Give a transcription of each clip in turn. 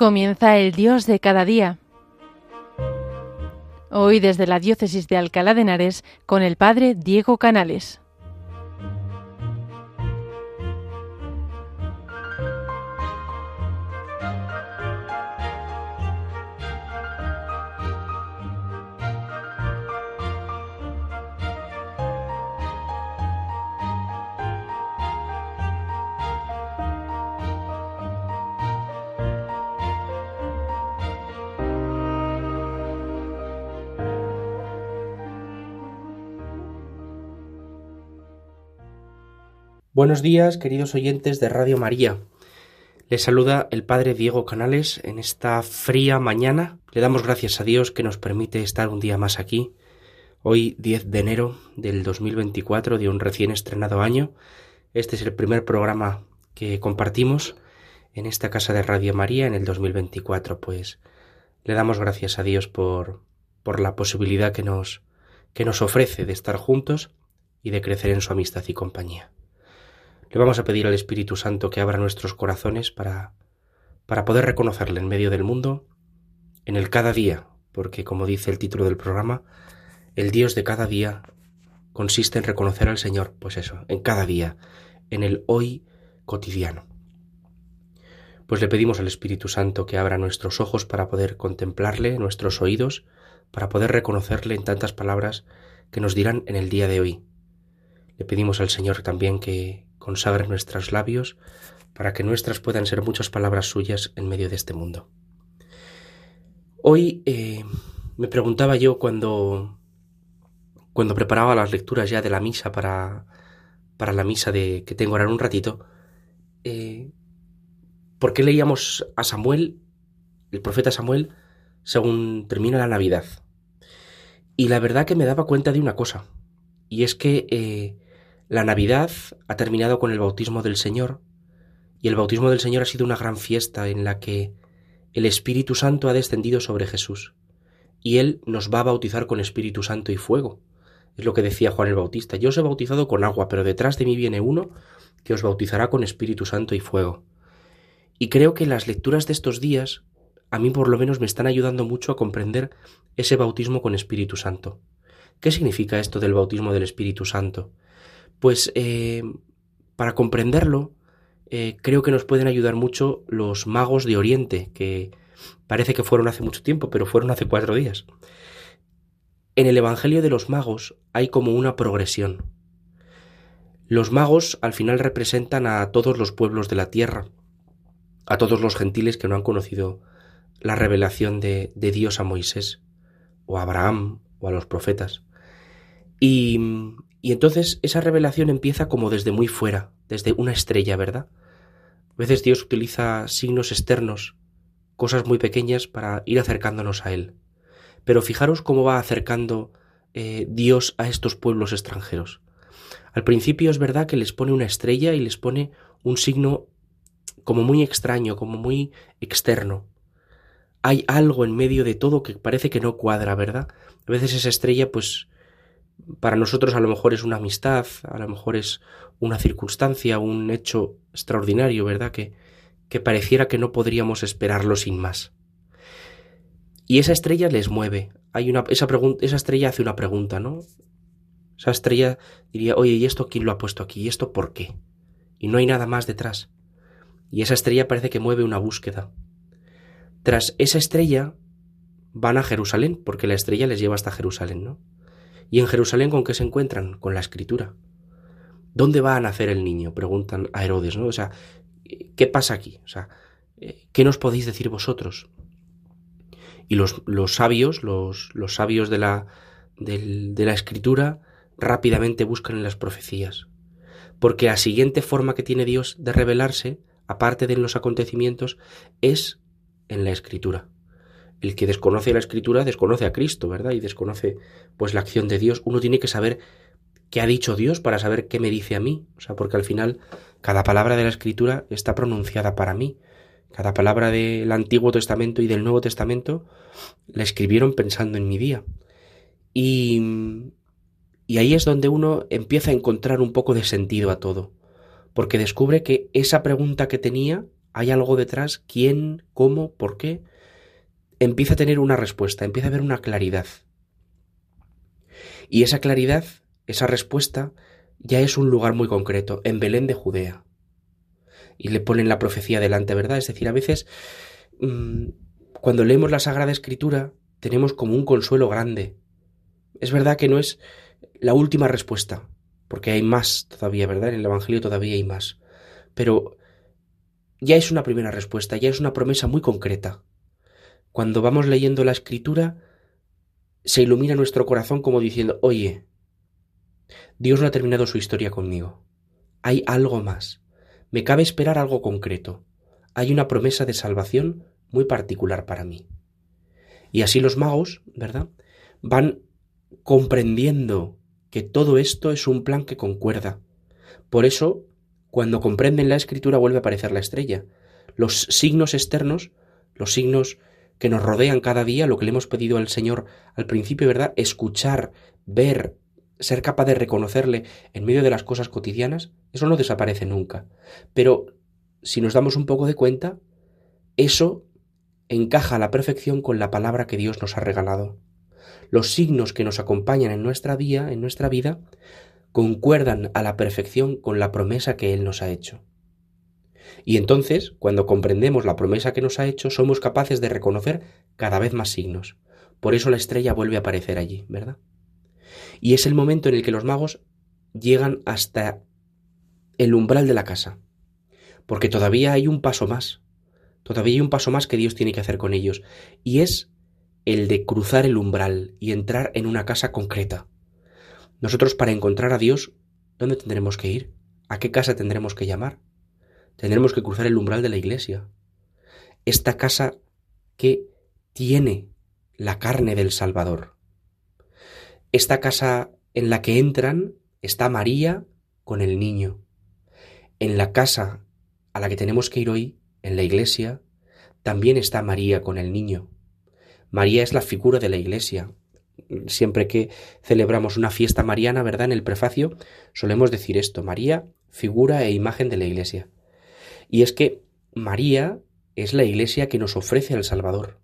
Comienza el Dios de cada día. Hoy desde la Diócesis de Alcalá de Henares con el Padre Diego Canales. Buenos días, queridos oyentes de Radio María. Les saluda el Padre Diego Canales en esta fría mañana. Le damos gracias a Dios que nos permite estar un día más aquí. Hoy 10 de enero del 2024 de un recién estrenado año. Este es el primer programa que compartimos en esta casa de Radio María en el 2024. Pues le damos gracias a Dios por, por la posibilidad que nos, que nos ofrece de estar juntos y de crecer en su amistad y compañía. Le vamos a pedir al Espíritu Santo que abra nuestros corazones para, para poder reconocerle en medio del mundo, en el cada día, porque como dice el título del programa, el Dios de cada día consiste en reconocer al Señor, pues eso, en cada día, en el hoy cotidiano. Pues le pedimos al Espíritu Santo que abra nuestros ojos para poder contemplarle, nuestros oídos, para poder reconocerle en tantas palabras que nos dirán en el día de hoy. Le pedimos al Señor también que, consagre nuestros labios para que nuestras puedan ser muchas palabras suyas en medio de este mundo. Hoy eh, me preguntaba yo cuando, cuando preparaba las lecturas ya de la misa para, para la misa de, que tengo ahora en un ratito, eh, ¿por qué leíamos a Samuel, el profeta Samuel, según termina la Navidad? Y la verdad que me daba cuenta de una cosa, y es que eh, la Navidad ha terminado con el bautismo del Señor, y el bautismo del Señor ha sido una gran fiesta en la que el Espíritu Santo ha descendido sobre Jesús, y Él nos va a bautizar con Espíritu Santo y fuego. Es lo que decía Juan el Bautista. Yo os he bautizado con agua, pero detrás de mí viene uno que os bautizará con Espíritu Santo y fuego. Y creo que las lecturas de estos días, a mí por lo menos me están ayudando mucho a comprender ese bautismo con Espíritu Santo. ¿Qué significa esto del bautismo del Espíritu Santo? Pues eh, para comprenderlo, eh, creo que nos pueden ayudar mucho los magos de Oriente, que parece que fueron hace mucho tiempo, pero fueron hace cuatro días. En el Evangelio de los magos hay como una progresión. Los magos al final representan a todos los pueblos de la tierra, a todos los gentiles que no han conocido la revelación de, de Dios a Moisés, o a Abraham, o a los profetas. Y y entonces esa revelación empieza como desde muy fuera, desde una estrella, ¿verdad? A veces Dios utiliza signos externos, cosas muy pequeñas para ir acercándonos a Él. Pero fijaros cómo va acercando eh, Dios a estos pueblos extranjeros. Al principio es verdad que les pone una estrella y les pone un signo como muy extraño, como muy externo. Hay algo en medio de todo que parece que no cuadra, ¿verdad? A veces esa estrella pues para nosotros a lo mejor es una amistad, a lo mejor es una circunstancia, un hecho extraordinario, ¿verdad? Que, que pareciera que no podríamos esperarlo sin más. Y esa estrella les mueve. Hay una, esa, esa estrella hace una pregunta, ¿no? Esa estrella diría, oye, ¿y esto quién lo ha puesto aquí? ¿Y esto por qué? Y no hay nada más detrás. Y esa estrella parece que mueve una búsqueda. Tras esa estrella van a Jerusalén, porque la estrella les lleva hasta Jerusalén, ¿no? ¿Y en Jerusalén con qué se encuentran? Con la escritura. ¿Dónde va a nacer el niño? Preguntan a Herodes, ¿no? O sea, ¿qué pasa aquí? O sea, ¿qué nos podéis decir vosotros? Y los, los sabios, los, los, sabios de la, de la escritura, rápidamente buscan en las profecías. Porque la siguiente forma que tiene Dios de revelarse, aparte de los acontecimientos, es en la escritura el que desconoce la escritura desconoce a Cristo, ¿verdad? Y desconoce pues la acción de Dios. Uno tiene que saber qué ha dicho Dios para saber qué me dice a mí. O sea, porque al final cada palabra de la escritura está pronunciada para mí. Cada palabra del Antiguo Testamento y del Nuevo Testamento la escribieron pensando en mi día. Y, y ahí es donde uno empieza a encontrar un poco de sentido a todo. Porque descubre que esa pregunta que tenía hay algo detrás, quién, cómo, por qué, empieza a tener una respuesta, empieza a haber una claridad. Y esa claridad, esa respuesta, ya es un lugar muy concreto, en Belén de Judea. Y le ponen la profecía delante, ¿verdad? Es decir, a veces, mm, cuando leemos la Sagrada Escritura, tenemos como un consuelo grande. Es verdad que no es la última respuesta, porque hay más todavía, ¿verdad? En el Evangelio todavía hay más. Pero ya es una primera respuesta, ya es una promesa muy concreta. Cuando vamos leyendo la escritura, se ilumina nuestro corazón como diciendo, oye, Dios no ha terminado su historia conmigo. Hay algo más. Me cabe esperar algo concreto. Hay una promesa de salvación muy particular para mí. Y así los magos, ¿verdad? Van comprendiendo que todo esto es un plan que concuerda. Por eso, cuando comprenden la escritura vuelve a aparecer la estrella. Los signos externos, los signos que nos rodean cada día, lo que le hemos pedido al Señor al principio, ¿verdad? Escuchar, ver, ser capaz de reconocerle en medio de las cosas cotidianas, eso no desaparece nunca. Pero si nos damos un poco de cuenta, eso encaja a la perfección con la palabra que Dios nos ha regalado. Los signos que nos acompañan en nuestra vida, en nuestra vida, concuerdan a la perfección con la promesa que Él nos ha hecho. Y entonces, cuando comprendemos la promesa que nos ha hecho, somos capaces de reconocer cada vez más signos. Por eso la estrella vuelve a aparecer allí, ¿verdad? Y es el momento en el que los magos llegan hasta el umbral de la casa. Porque todavía hay un paso más. Todavía hay un paso más que Dios tiene que hacer con ellos. Y es el de cruzar el umbral y entrar en una casa concreta. Nosotros para encontrar a Dios, ¿dónde tendremos que ir? ¿A qué casa tendremos que llamar? Tendremos que cruzar el umbral de la iglesia. Esta casa que tiene la carne del Salvador. Esta casa en la que entran está María con el niño. En la casa a la que tenemos que ir hoy, en la iglesia, también está María con el niño. María es la figura de la iglesia, siempre que celebramos una fiesta mariana, ¿verdad? En el prefacio solemos decir esto, María, figura e imagen de la Iglesia. Y es que María es la Iglesia que nos ofrece al Salvador.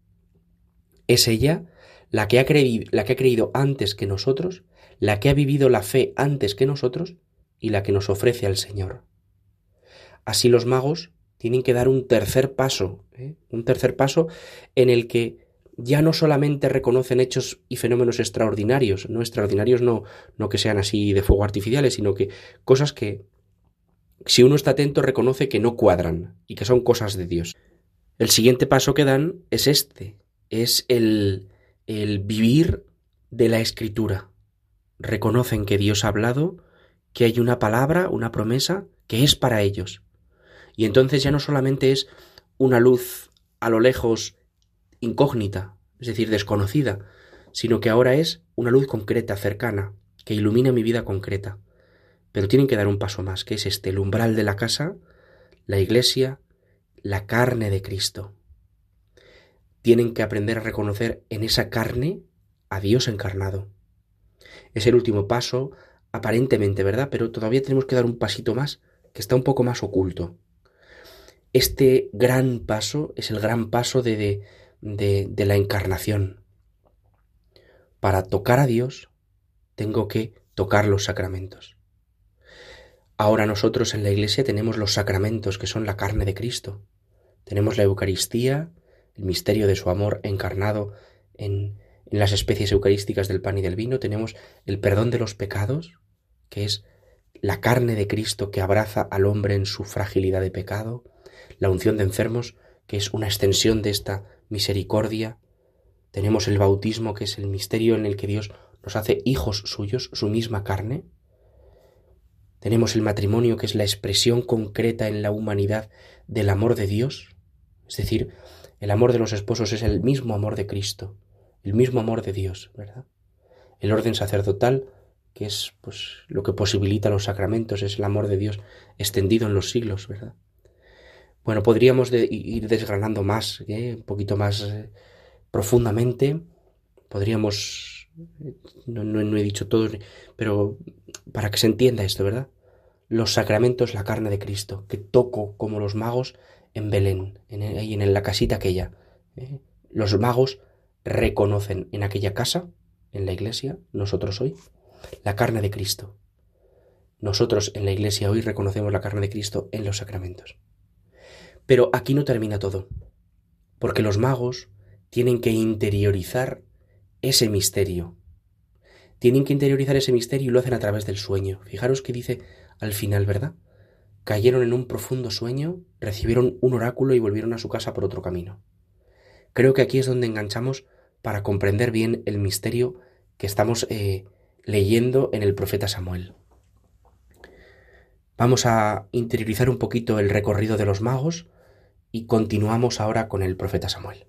Es ella la que ha creído, la que ha creído antes que nosotros, la que ha vivido la fe antes que nosotros y la que nos ofrece al Señor. Así los magos tienen que dar un tercer paso, ¿eh? un tercer paso en el que ya no solamente reconocen hechos y fenómenos extraordinarios, no extraordinarios no, no que sean así de fuego artificiales, sino que cosas que, si uno está atento, reconoce que no cuadran y que son cosas de Dios. El siguiente paso que dan es este, es el, el vivir de la escritura. Reconocen que Dios ha hablado, que hay una palabra, una promesa, que es para ellos. Y entonces ya no solamente es una luz a lo lejos incógnita, es decir, desconocida, sino que ahora es una luz concreta, cercana, que ilumina mi vida concreta. Pero tienen que dar un paso más, que es este, el umbral de la casa, la iglesia, la carne de Cristo. Tienen que aprender a reconocer en esa carne a Dios encarnado. Es el último paso, aparentemente, ¿verdad? Pero todavía tenemos que dar un pasito más, que está un poco más oculto. Este gran paso es el gran paso de, de de, la encarnación. Para tocar a Dios tengo que tocar los sacramentos. Ahora nosotros en la Iglesia tenemos los sacramentos que son la carne de Cristo. Tenemos la Eucaristía, el misterio de su amor encarnado en, en las especies eucarísticas del pan y del vino. Tenemos el perdón de los pecados, que es la carne de Cristo que abraza al hombre en su fragilidad de pecado. La unción de enfermos, que es una extensión de esta misericordia, tenemos el bautismo, que es el misterio en el que Dios nos hace hijos suyos, su misma carne. Tenemos el matrimonio, que es la expresión concreta en la humanidad del amor de Dios. Es decir, el amor de los esposos es el mismo amor de Cristo, el mismo amor de Dios, ¿verdad? El orden sacerdotal, que es pues lo que posibilita los sacramentos, es el amor de Dios extendido en los siglos, ¿verdad? Bueno, podríamos ir desgranando más, ¿eh? un poquito más eh, profundamente. Podríamos, no, no he dicho todo, pero para que se entienda esto, ¿verdad? Los sacramentos, la carne de Cristo, que toco como los magos en Belén, en, ahí en la casita aquella. ¿eh? Los magos reconocen en aquella casa, en la iglesia, nosotros hoy, la carne de Cristo. Nosotros en la iglesia hoy reconocemos la carne de Cristo en los sacramentos. Pero aquí no termina todo, porque los magos tienen que interiorizar ese misterio. Tienen que interiorizar ese misterio y lo hacen a través del sueño. Fijaros que dice al final, ¿verdad? Cayeron en un profundo sueño, recibieron un oráculo y volvieron a su casa por otro camino. Creo que aquí es donde enganchamos para comprender bien el misterio que estamos eh, leyendo en el profeta Samuel. Vamos a interiorizar un poquito el recorrido de los magos y continuamos ahora con el profeta Samuel.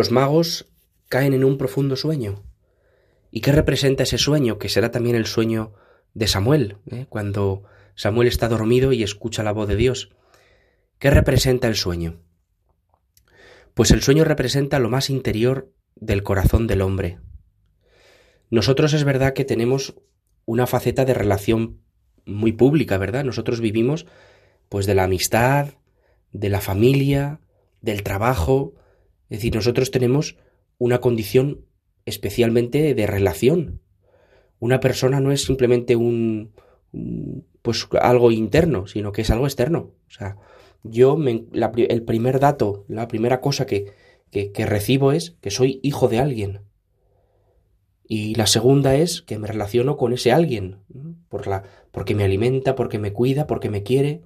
Los magos caen en un profundo sueño. ¿Y qué representa ese sueño? Que será también el sueño de Samuel, ¿eh? cuando Samuel está dormido y escucha la voz de Dios. ¿Qué representa el sueño? Pues el sueño representa lo más interior del corazón del hombre. Nosotros es verdad que tenemos una faceta de relación muy pública, ¿verdad? Nosotros vivimos pues de la amistad, de la familia, del trabajo, es decir, nosotros tenemos una condición especialmente de relación. Una persona no es simplemente un, pues algo interno, sino que es algo externo. O sea, yo el primer dato, la primera cosa que, que, que, recibo es que soy hijo de alguien. Y la segunda es que me relaciono con ese alguien, por la, porque me alimenta, porque me cuida, porque me quiere,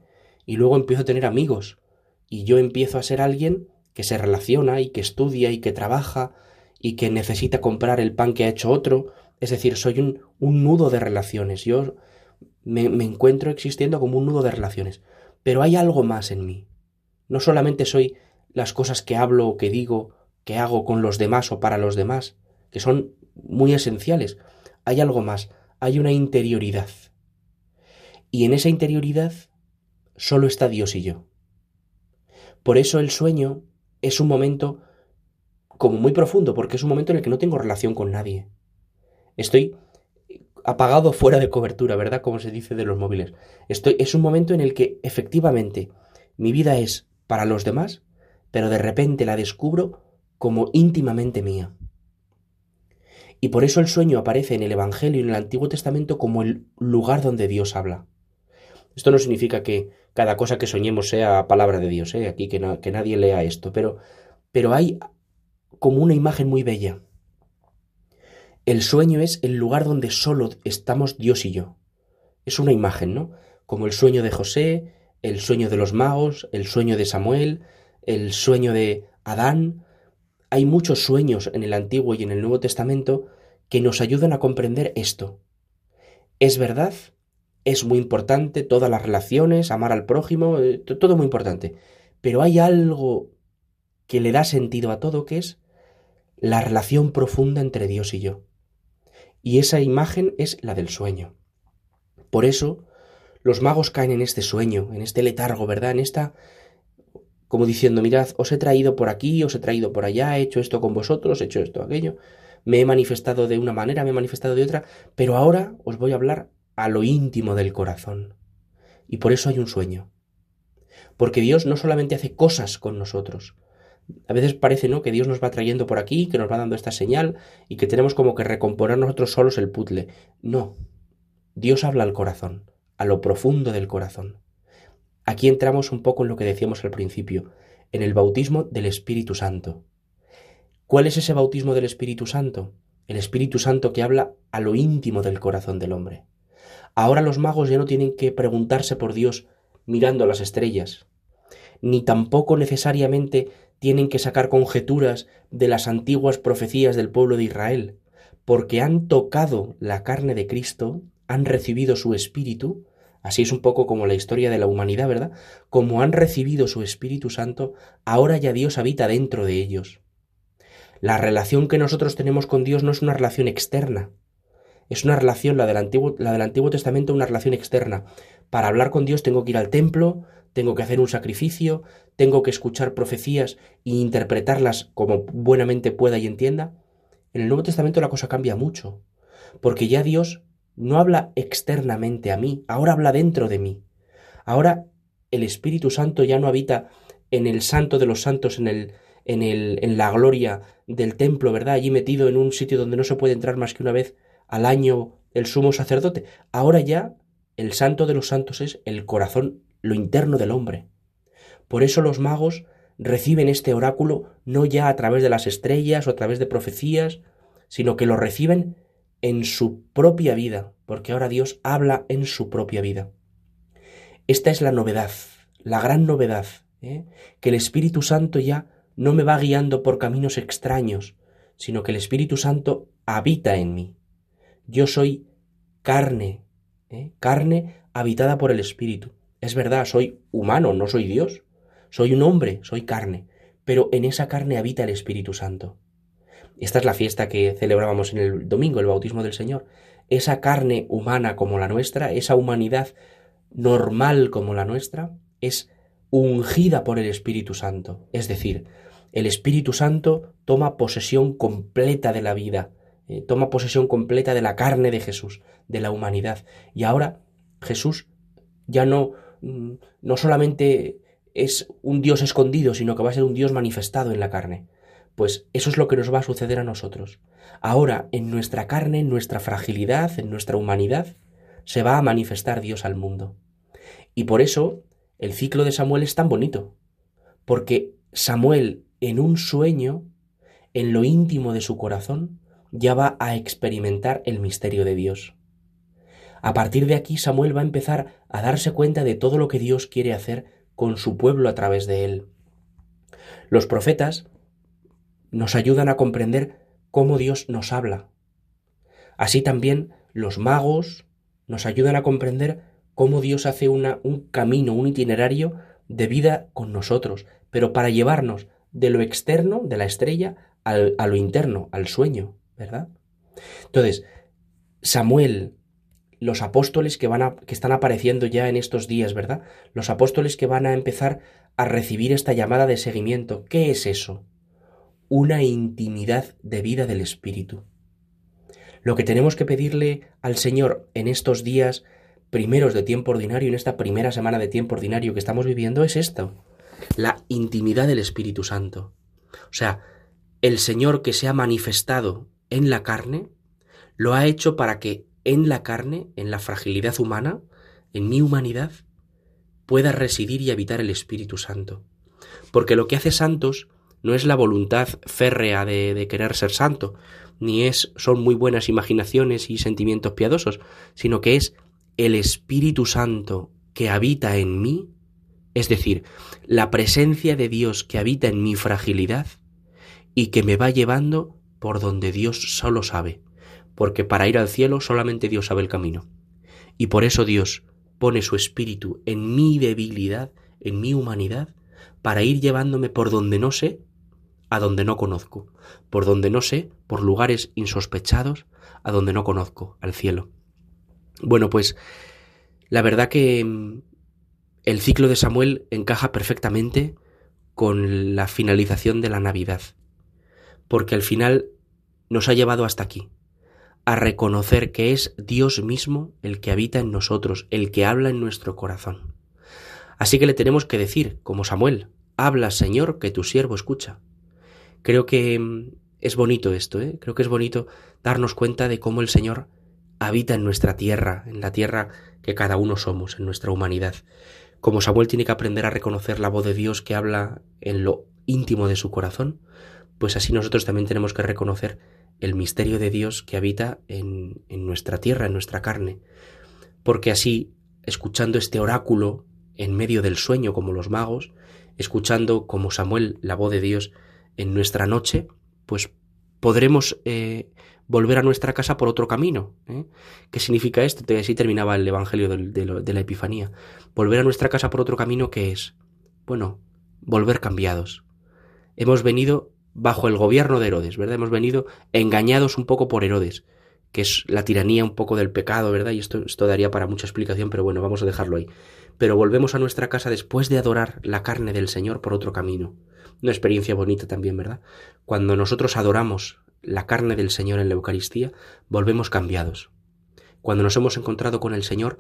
y luego empiezo a tener amigos. Y yo empiezo a ser alguien que se relaciona y que estudia y que trabaja y que necesita comprar el pan que ha hecho otro. Es decir, soy un, nudo de relaciones. Yo me, me encuentro existiendo como un nudo de relaciones. Pero hay algo más en mí. No solamente soy las cosas que hablo o que digo, que hago con los demás o para los demás, que son muy esenciales. Hay algo más, hay una interioridad. Y en esa interioridad solo está Dios y yo. Por eso el sueño es un momento como muy profundo, porque es un momento en el que no tengo relación con nadie. Estoy apagado fuera de cobertura, ¿verdad? Como se dice de los móviles. Estoy, es un momento en el que efectivamente mi vida es para los demás, pero de repente la descubro como íntimamente mía. Y por eso el sueño aparece en el Evangelio y en el Antiguo Testamento como el lugar donde Dios habla. Esto no significa que cada cosa que soñemos sea palabra de Dios, ¿eh? aquí que, que nadie lea esto, pero, pero hay como una imagen muy bella. El sueño es el lugar donde solo estamos Dios y yo. Es una imagen, ¿no? Como el sueño de José, el sueño de los magos, el sueño de Samuel, el sueño de Adán. Hay muchos sueños en el Antiguo y en el Nuevo Testamento que nos ayudan a comprender esto. Es verdad es muy importante, todas las relaciones, amar al prójimo, eh, todo muy importante. Pero hay algo que le da sentido a todo, que es la relación profunda entre Dios y yo. Y esa imagen es la del sueño. Por eso, los magos caen en este sueño, en este letargo, ¿verdad? En esta como diciendo, mirad, os he traído por aquí, os he traído por allá, he hecho esto con vosotros, he hecho esto, aquello, me he manifestado de una manera, me he manifestado de otra, pero ahora os voy a hablar a lo íntimo del corazón. Y por eso hay un sueño. Porque Dios no solamente hace cosas con nosotros. A veces parece, ¿no?, que Dios nos va trayendo por aquí, que nos va dando esta señal y que tenemos como que recomponer nosotros solos el puzzle. No. Dios habla al corazón, a lo profundo del corazón. Aquí entramos un poco en lo que decíamos al principio, en el bautismo del Espíritu Santo. ¿Cuál es ese bautismo del Espíritu Santo? El Espíritu Santo que habla a lo íntimo del corazón del hombre. Ahora los magos ya no tienen que preguntarse por Dios mirando las estrellas, ni tampoco necesariamente tienen que sacar conjeturas de las antiguas profecías del pueblo de Israel, porque han tocado la carne de Cristo, han recibido su espíritu, así es un poco como la historia de la humanidad, ¿verdad? Como han recibido su Espíritu Santo, ahora ya Dios habita dentro de ellos. La relación que nosotros tenemos con Dios no es una relación externa, es una relación, la del, Antiguo, la del Antiguo Testamento, una relación externa. Para hablar con Dios tengo que ir al templo, tengo que hacer un sacrificio, tengo que escuchar profecías e interpretarlas como buenamente pueda y entienda. En el Nuevo Testamento la cosa cambia mucho, porque ya Dios no habla externamente a mí, ahora habla dentro de mí. Ahora el Espíritu Santo ya no habita en el santo de los santos, en el, en el, en la gloria del templo, ¿verdad? Allí metido en un sitio donde no se puede entrar más que una vez al año el sumo sacerdote. Ahora ya el santo de los santos es el corazón, lo interno del hombre. Por eso los magos reciben este oráculo no ya a través de las estrellas o a través de profecías, sino que lo reciben en su propia vida, porque ahora Dios habla en su propia vida. Esta es la novedad, la gran novedad, ¿eh? que el Espíritu Santo ya no me va guiando por caminos extraños, sino que el Espíritu Santo habita en mí. Yo soy carne, ¿eh? carne habitada por el Espíritu. Es verdad, soy humano, no soy Dios. Soy un hombre, soy carne, pero en esa carne habita el Espíritu Santo. Esta es la fiesta que celebrábamos en el domingo, el bautismo del Señor. Esa carne humana como la nuestra, esa humanidad normal como la nuestra, es ungida por el Espíritu Santo. Es decir, el Espíritu Santo toma posesión completa de la vida, eh, toma posesión completa de la carne de Jesús, de la humanidad. Y ahora Jesús ya no, mm, no solamente es un Dios escondido, sino que va a ser un Dios manifestado en la carne. Pues eso es lo que nos va a suceder a nosotros. Ahora, en nuestra carne, en nuestra fragilidad, en nuestra humanidad, se va a manifestar Dios al mundo. Y por eso el ciclo de Samuel es tan bonito, porque Samuel en un sueño, en lo íntimo de su corazón, ya va a experimentar el misterio de Dios. A partir de aquí Samuel va a empezar a darse cuenta de todo lo que Dios quiere hacer con su pueblo a través de él. Los profetas nos ayudan a comprender cómo Dios nos habla. Así también los magos nos ayudan a comprender cómo Dios hace una, un camino, un itinerario de vida con nosotros, pero para llevarnos de lo externo, de la estrella, al, a lo interno, al sueño. ¿Verdad? Entonces, Samuel, los apóstoles que van a, que están apareciendo ya en estos días, ¿verdad? Los apóstoles que van a empezar a recibir esta llamada de seguimiento. ¿Qué es eso? Una intimidad de vida del Espíritu. Lo que tenemos que pedirle al Señor en estos días primeros de tiempo ordinario, en esta primera semana de tiempo ordinario que estamos viviendo, es esto, la intimidad del Espíritu Santo. O sea, el Señor que se ha manifestado en la carne, lo ha hecho para que en la carne, en la fragilidad humana, en mi humanidad, pueda residir y habitar el Espíritu Santo. Porque lo que hace santos no es la voluntad férrea de, querer ser santo, ni es son muy buenas imaginaciones y sentimientos piadosos, sino que es el Espíritu Santo que habita en mí, es decir, la presencia de Dios que habita en mi fragilidad y que me va llevando por donde Dios solo sabe, porque para ir al cielo solamente Dios sabe el camino. Y por eso Dios pone su espíritu en mi debilidad, en mi humanidad, para ir llevándome por donde no sé, a donde no conozco, por donde no sé, por lugares insospechados, a donde no conozco, al cielo. Bueno, pues la verdad que mm, el ciclo de Samuel encaja perfectamente con la finalización de la Navidad, porque al final nos ha llevado hasta aquí, a reconocer que es Dios mismo el que habita en nosotros, el que habla en nuestro corazón. Así que le tenemos que decir, como Samuel, habla Señor, que tu siervo escucha. Creo que mm, es bonito esto, ¿eh? creo que es bonito darnos cuenta de cómo el Señor habita en nuestra tierra, en la tierra que cada uno somos, en nuestra humanidad. Como Samuel tiene que aprender a reconocer la voz de Dios que habla en lo íntimo de su corazón, pues así nosotros también tenemos que reconocer el misterio de Dios que habita en, en nuestra tierra, en nuestra carne, porque así, escuchando este oráculo en medio del sueño como los magos, escuchando como Samuel la voz de Dios en nuestra noche, pues podremos eh, volver a nuestra casa por otro camino. ¿eh? ¿Qué significa esto? Así terminaba el Evangelio de, de, la Epifanía. Volver a nuestra casa por otro camino que es, bueno, volver cambiados. Hemos venido bajo el gobierno de Herodes, ¿verdad? Hemos venido engañados un poco por Herodes, que es la tiranía un poco del pecado, ¿verdad? Y esto, esto daría para mucha explicación, pero bueno, vamos a dejarlo ahí. Pero volvemos a nuestra casa después de adorar la carne del Señor por otro camino. Una experiencia bonita también, ¿verdad? Cuando nosotros adoramos la carne del Señor en la Eucaristía, volvemos cambiados. Cuando nos hemos encontrado con el Señor,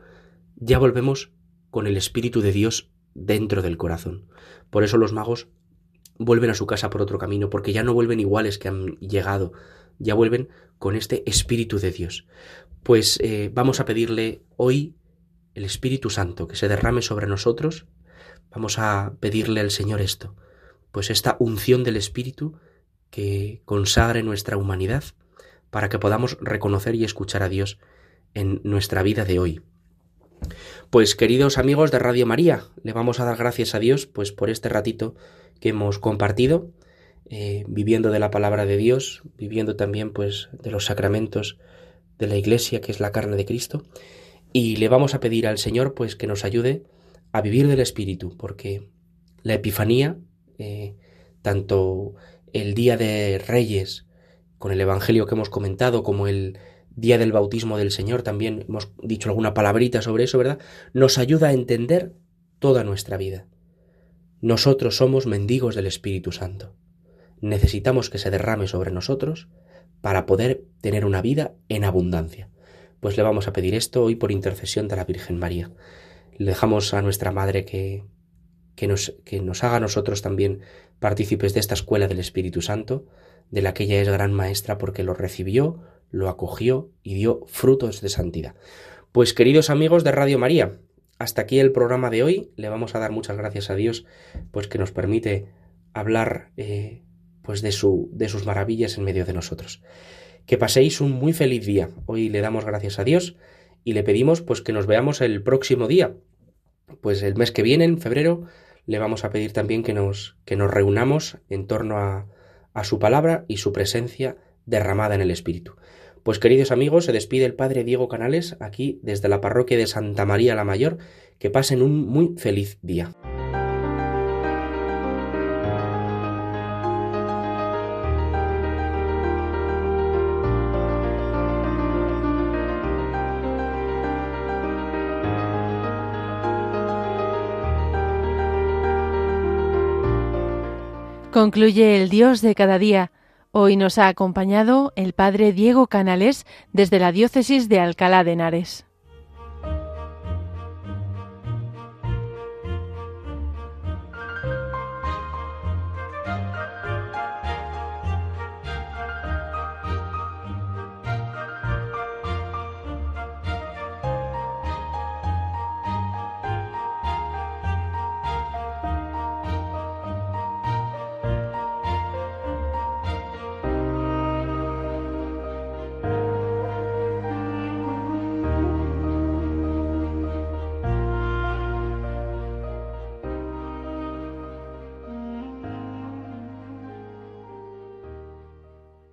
ya volvemos con el Espíritu de Dios dentro del corazón. Por eso los magos vuelven a su casa por otro camino, porque ya no vuelven iguales que han llegado, ya vuelven con este Espíritu de Dios. Pues eh, vamos a pedirle hoy el Espíritu Santo que se derrame sobre nosotros. Vamos a pedirle al Señor esto, pues esta unción del Espíritu que consagre nuestra humanidad para que podamos reconocer y escuchar a Dios en nuestra vida de hoy. Pues queridos amigos de Radio María, le vamos a dar gracias a Dios pues por este ratito que hemos compartido, eh, viviendo de la palabra de Dios, viviendo también pues de los sacramentos de la Iglesia, que es la carne de Cristo, y le vamos a pedir al Señor pues que nos ayude a vivir del Espíritu, porque la Epifanía eh, tanto el día de Reyes, con el Evangelio que hemos comentado, como el día del bautismo del Señor, también hemos dicho alguna palabrita sobre eso, ¿verdad? Nos ayuda a entender toda nuestra vida. Nosotros somos mendigos del Espíritu Santo. Necesitamos que se derrame sobre nosotros para poder tener una vida en abundancia. Pues le vamos a pedir esto hoy por intercesión de la Virgen María. Le dejamos a nuestra Madre que que nos, que nos haga nosotros también partícipes de esta escuela del Espíritu Santo, de la que ella es gran maestra porque lo recibió, lo acogió y dio frutos de santidad. Pues queridos amigos de Radio María, hasta aquí el programa de hoy. Le vamos a dar muchas gracias a Dios, pues que nos permite hablar eh, pues de, su, de sus maravillas en medio de nosotros. Que paséis un muy feliz día. Hoy le damos gracias a Dios y le pedimos pues que nos veamos el próximo día. Pues el mes que viene, en febrero, le vamos a pedir también que nos, que nos reunamos en torno a, a su palabra y su presencia derramada en el Espíritu. Pues queridos amigos, se despide el Padre Diego Canales aquí desde la parroquia de Santa María la Mayor. Que pasen un muy feliz día. Concluye el Dios de cada día. Hoy nos ha acompañado el Padre Diego Canales desde la Diócesis de Alcalá de Henares.